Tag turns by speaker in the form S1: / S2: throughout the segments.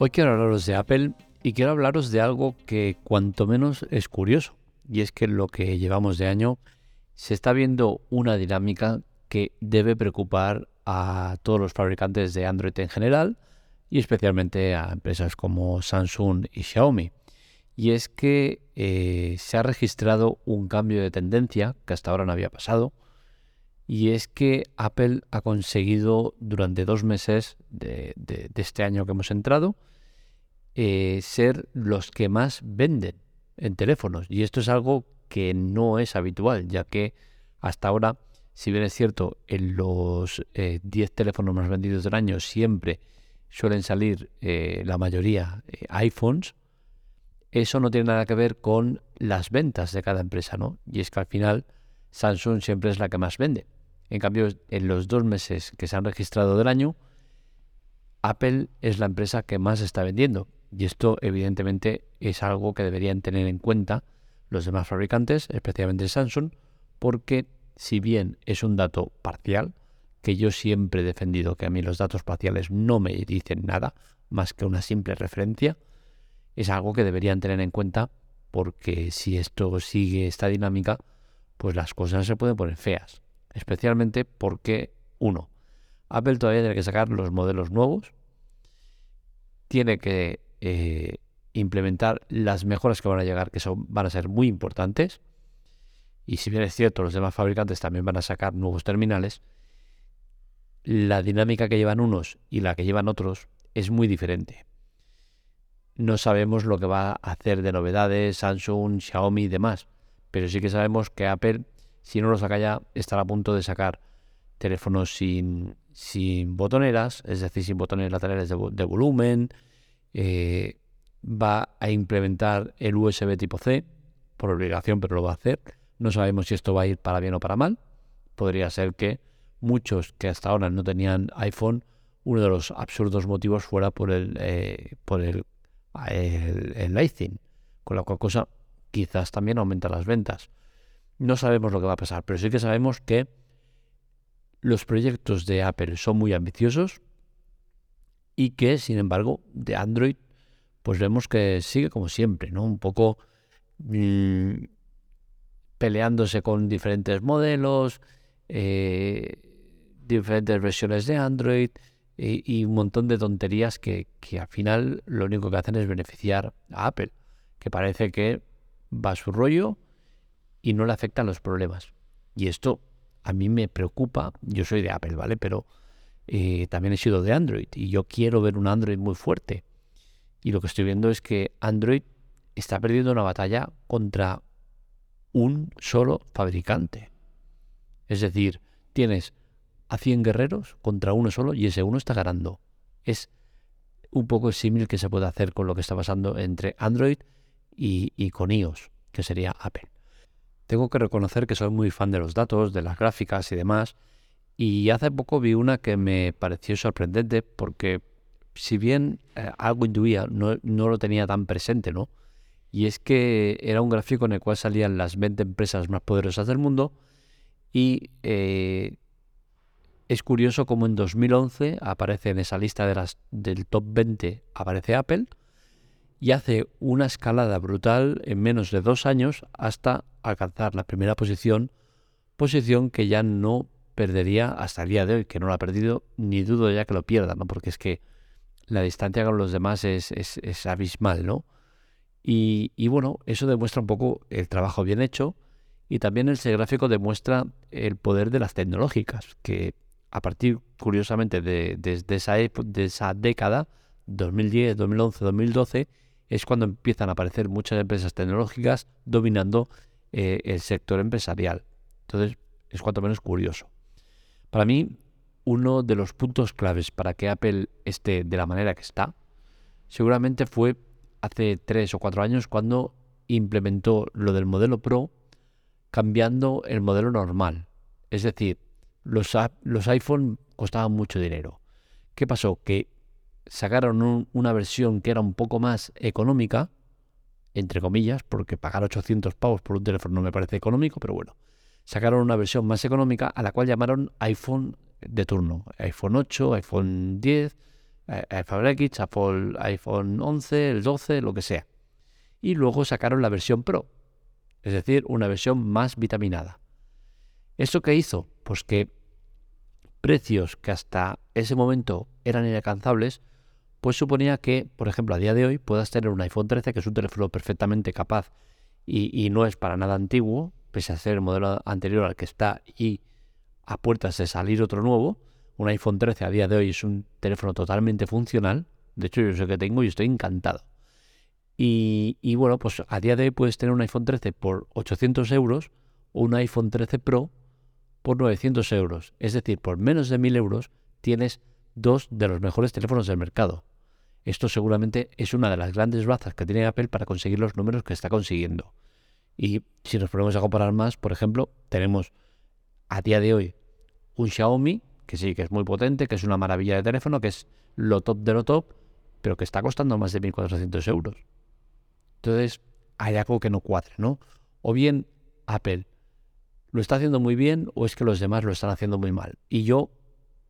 S1: Hoy quiero hablaros de Apple y quiero hablaros de algo que cuanto menos es curioso. Y es que en lo que llevamos de año se está viendo una dinámica que debe preocupar a todos los fabricantes de Android en general y especialmente a empresas como Samsung y Xiaomi. Y es que eh, se ha registrado un cambio de tendencia que hasta ahora no había pasado. Y es que Apple ha conseguido durante dos meses de, este año que hemos entrado eh, ser los que más venden en teléfonos. Y esto es algo que no es habitual, ya que hasta ahora, si bien es cierto, en los 10 eh, teléfonos más vendidos del año siempre suelen salir eh, la mayoría iPhones, eso no tiene nada que ver con las ventas de cada empresa, ¿no? Y es que al final Samsung siempre es la que más vende. En cambio, en los dos meses que se han registrado del año, Apple es la empresa que más está vendiendo. Y esto evidentemente es algo que deberían tener en cuenta los demás fabricantes, especialmente Samsung, porque si bien es un dato parcial, que yo siempre he defendido que a mí los datos parciales no me dicen nada más que una simple referencia, es algo que deberían tener en cuenta porque si esto sigue esta dinámica, pues las cosas se pueden poner feas. Especialmente porque, uno, Apple todavía tiene que sacar los modelos nuevos, tiene que eh, implementar las mejoras que van a llegar, que son, van a ser muy importantes. Y si bien es cierto, los demás fabricantes también van a sacar nuevos terminales, la dinámica que llevan unos y la que llevan otros es muy diferente. No sabemos lo que va a hacer de novedades Samsung, Xiaomi y demás, pero sí que sabemos que Apple, si no lo saca ya, estará a punto de sacar teléfonos sin, sin botoneras, es decir, sin botones laterales de, volumen. Eh, va a implementar el USB tipo C, por obligación, pero lo va a hacer. No sabemos si esto va a ir para bien o para mal. Podría ser que muchos que hasta ahora no tenían iPhone, uno de los absurdos motivos fuera por el, eh, por el, el, Lightning, con la cual cosa quizás también aumenta las ventas. No sabemos lo que va a pasar, pero sí que sabemos que los proyectos de Apple son muy ambiciosos y que, sin embargo, de Android, pues vemos que sigue como siempre, ¿no? Un poco mm, peleándose con diferentes modelos, eh, diferentes versiones de Android y, un montón de tonterías que, al final lo único que hacen es beneficiar a Apple, que parece que va a su rollo y no le afectan los problemas. Y esto a mí me preocupa, yo soy de Apple, ¿vale? Pero eh, también he sido de Android y yo quiero ver un Android muy fuerte. Y lo que estoy viendo es que Android está perdiendo una batalla contra un solo fabricante. Es decir, tienes a 100 guerreros contra uno solo y ese uno está ganando. Es un poco similar que se puede hacer con lo que está pasando entre Android y, con iOS, que sería Apple. Tengo que reconocer que soy muy fan de los datos, de las gráficas y demás, y hace poco vi una que me pareció sorprendente porque si bien eh, algo intuía, no, no, lo tenía tan presente, ¿no? Y es que era un gráfico en el cual salían las 20 empresas más poderosas del mundo y eh, es curioso como en 2011 aparece en esa lista del top 20, aparece Apple y hace una escalada brutal en menos de dos años hasta alcanzar la primera posición, posición que ya no perdería hasta el día de hoy, que no lo ha perdido, ni dudo ya que lo pierda, ¿no? porque es que la distancia con los demás es, abismal, ¿no? Y, y, bueno, eso demuestra un poco el trabajo bien hecho y también ese gráfico demuestra el poder de las tecnológicas, que a partir, curiosamente, de, esa, de esa década, 2010, 2011, 2012, es cuando empiezan a aparecer muchas empresas tecnológicas dominando eh, el sector empresarial. Entonces, es cuanto menos curioso. Para mí, uno de los puntos claves para que Apple esté de la manera que está, seguramente fue hace tres o cuatro años cuando implementó lo del modelo Pro cambiando el modelo normal. Es decir, los, los iPhone costaban mucho dinero. ¿Qué pasó? Que sacaron una versión que era un poco más económica, entre comillas, porque pagar 800 pavos por un teléfono no me parece económico, pero bueno, sacaron una versión más económica a la cual llamaron iPhone de turno. iPhone 8, iPhone 10, eh, iPhone X, Apple, iPhone 11, el 12, lo que sea. Y luego sacaron la versión Pro, es decir, una versión más vitaminada. ¿Eso qué hizo? Pues que precios que hasta ese momento eran inalcanzables, pues suponía que, por ejemplo, a día de hoy puedas tener un iPhone 13, que es un teléfono perfectamente capaz y, no es para nada antiguo, pese a ser el modelo anterior al que está y a puertas de salir otro nuevo. Un iPhone 13 a día de hoy es un teléfono totalmente funcional. De hecho, yo sé que tengo y estoy encantado. Y, y, bueno, pues a día de hoy puedes tener un iPhone 13 por 800 euros o un iPhone 13 Pro por 900 euros. Es decir, por menos de 1000 euros tienes dos de los mejores teléfonos del mercado. Esto seguramente es una de las grandes bazas que tiene Apple para conseguir los números que está consiguiendo. Y si nos ponemos a comparar más, por ejemplo, tenemos a día de hoy un Xiaomi, que sí, que es muy potente, que es una maravilla de teléfono, que es lo top de lo top, pero que está costando más de 1.400 euros. Entonces, hay algo que no cuadre, ¿no? O bien Apple lo está haciendo muy bien o es que los demás lo están haciendo muy mal. Y yo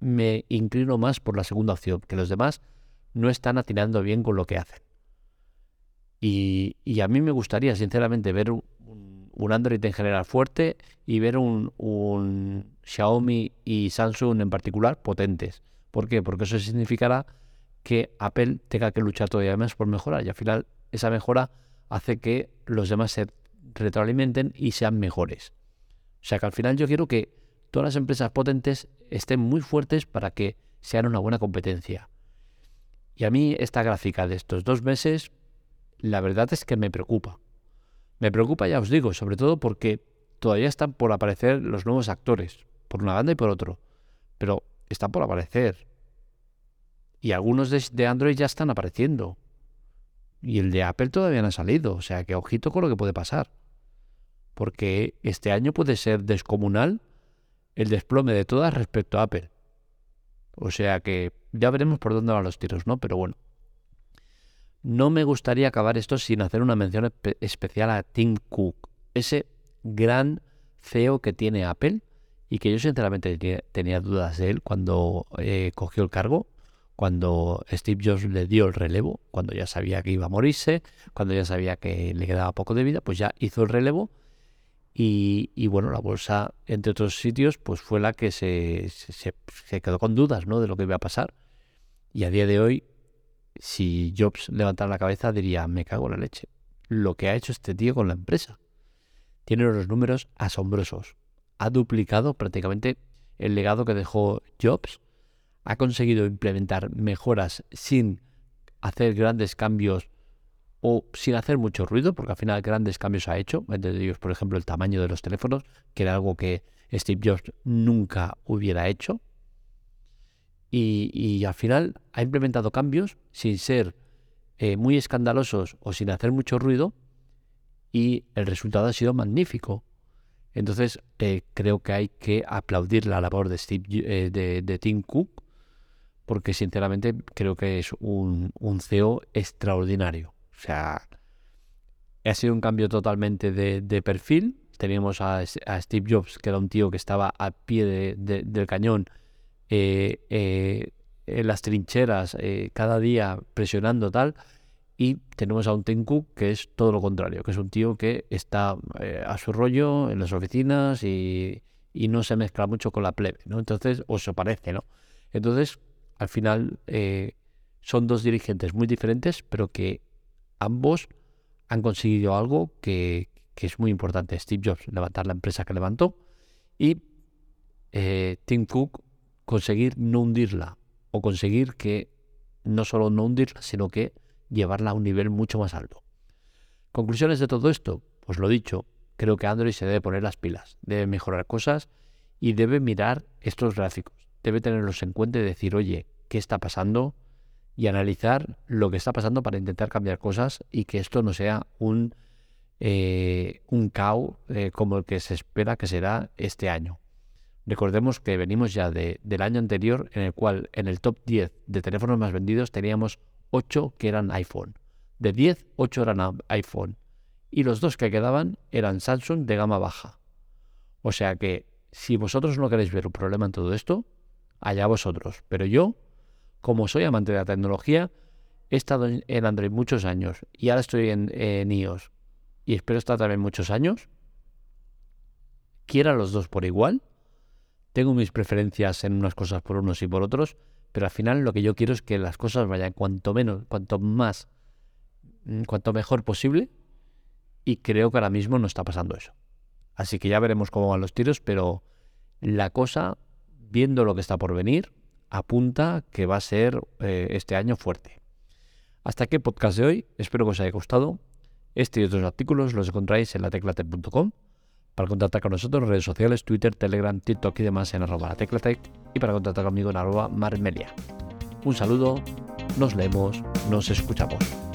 S1: me inclino más por la segunda opción, que los demás no están atinando bien con lo que hacen. Y, a mí me gustaría, sinceramente, ver un, Android en general fuerte y ver un, Xiaomi y Samsung en particular potentes. ¿Por qué? Porque eso significará que Apple tenga que luchar todavía más por mejorar y al final esa mejora hace que los demás se retroalimenten y sean mejores. O sea que al final yo quiero que todas las empresas potentes estén muy fuertes para que sean una buena competencia. Y a mí esta gráfica de estos dos meses, la verdad es que me preocupa. Me preocupa, ya os digo, sobre todo porque todavía están por aparecer los nuevos actores, por una banda y por otro. Pero están por aparecer. Y algunos de, Android ya están apareciendo. Y el de Apple todavía no ha salido. O sea que ojito con lo que puede pasar. Porque este año puede ser descomunal el desplome de todas respecto a Apple. O sea que ya veremos por dónde van los tiros, ¿no? Pero bueno. No me gustaría acabar esto sin hacer una mención especial a Tim Cook, ese gran CEO que tiene Apple y que yo sinceramente tenía, dudas de él cuando eh, cogió el cargo, cuando Steve Jobs le dio el relevo, cuando ya sabía que iba a morirse, cuando ya sabía que le quedaba poco de vida, pues ya hizo el relevo y, bueno, la bolsa, entre otros sitios, pues fue la que se, se, quedó con dudas ¿no? de lo que iba a pasar. Y a día de hoy, si Jobs levantara la cabeza, diría, me cago en la leche. Lo que ha hecho este tío con la empresa. Tiene unos números asombrosos. Ha duplicado prácticamente el legado que dejó Jobs. Ha conseguido implementar mejoras sin hacer grandes cambios o sin hacer mucho ruido, porque al final grandes cambios ha hecho, entre ellos, por ejemplo, el tamaño de los teléfonos, que era algo que Steve Jobs nunca hubiera hecho. Y, al final ha implementado cambios sin ser eh, muy escandalosos o sin hacer mucho ruido, y el resultado ha sido magnífico. Entonces, eh, creo que hay que aplaudir la labor de, Steve, eh, de, Tim Cook, porque sinceramente creo que es un, un CEO extraordinario. O sea, ha sido un cambio totalmente de, perfil. Teníamos a, Steve Jobs, que era un tío que estaba a pie del cañón, en las trincheras, eh, cada día presionando tal. Y tenemos a un Cook que es todo lo contrario, que es un tío que está a su rollo en las oficinas y, no se mezcla mucho con la plebe, ¿no? Entonces, o se parece, ¿no? Entonces, al final, son dos dirigentes muy diferentes, pero que ambos han conseguido algo que, es muy importante. Steve Jobs levantar la empresa que levantó y eh, Tim Cook conseguir no hundirla o conseguir que no solo no hundirla, sino que llevarla a un nivel mucho más alto. Conclusiones de todo esto, pues lo dicho, creo que Android se debe poner las pilas, debe mejorar cosas y debe mirar estos gráficos, debe tenerlos en cuenta y decir, oye, ¿qué está pasando? y analizar lo que está pasando para intentar cambiar cosas y que esto no sea un, eh, un caos eh, como el que se espera que será este año. Recordemos que venimos ya de, del año anterior en el cual en el top 10 de teléfonos más vendidos teníamos 8 que eran iPhone. De 10, 8 eran iPhone. Y los dos que quedaban eran Samsung de gama baja. O sea que si vosotros no queréis ver un problema en todo esto, allá vosotros. Pero yo como soy amante de la tecnología, he estado en Android muchos años y ahora estoy en, en iOS y espero estar también muchos años, quiera los dos por igual, tengo mis preferencias en unas cosas por unos y por otros, pero al final lo que yo quiero es que las cosas vayan cuanto menos, cuanto más, mm, cuanto mejor posible. Y creo que ahora mismo no está pasando eso. Así que ya veremos cómo van los tiros, pero la cosa, viendo lo que está por venir, apunta que va a ser eh, este año fuerte. Hasta aquí el podcast de hoy. Espero que os haya gustado. Este y otros artículos los encontráis en lateclate.com. Para contactar con nosotros en redes sociales, Twitter, Telegram, TikTok y demás en arroba la y para contactar conmigo en arroba marmelia. Un saludo, nos leemos, nos escuchamos.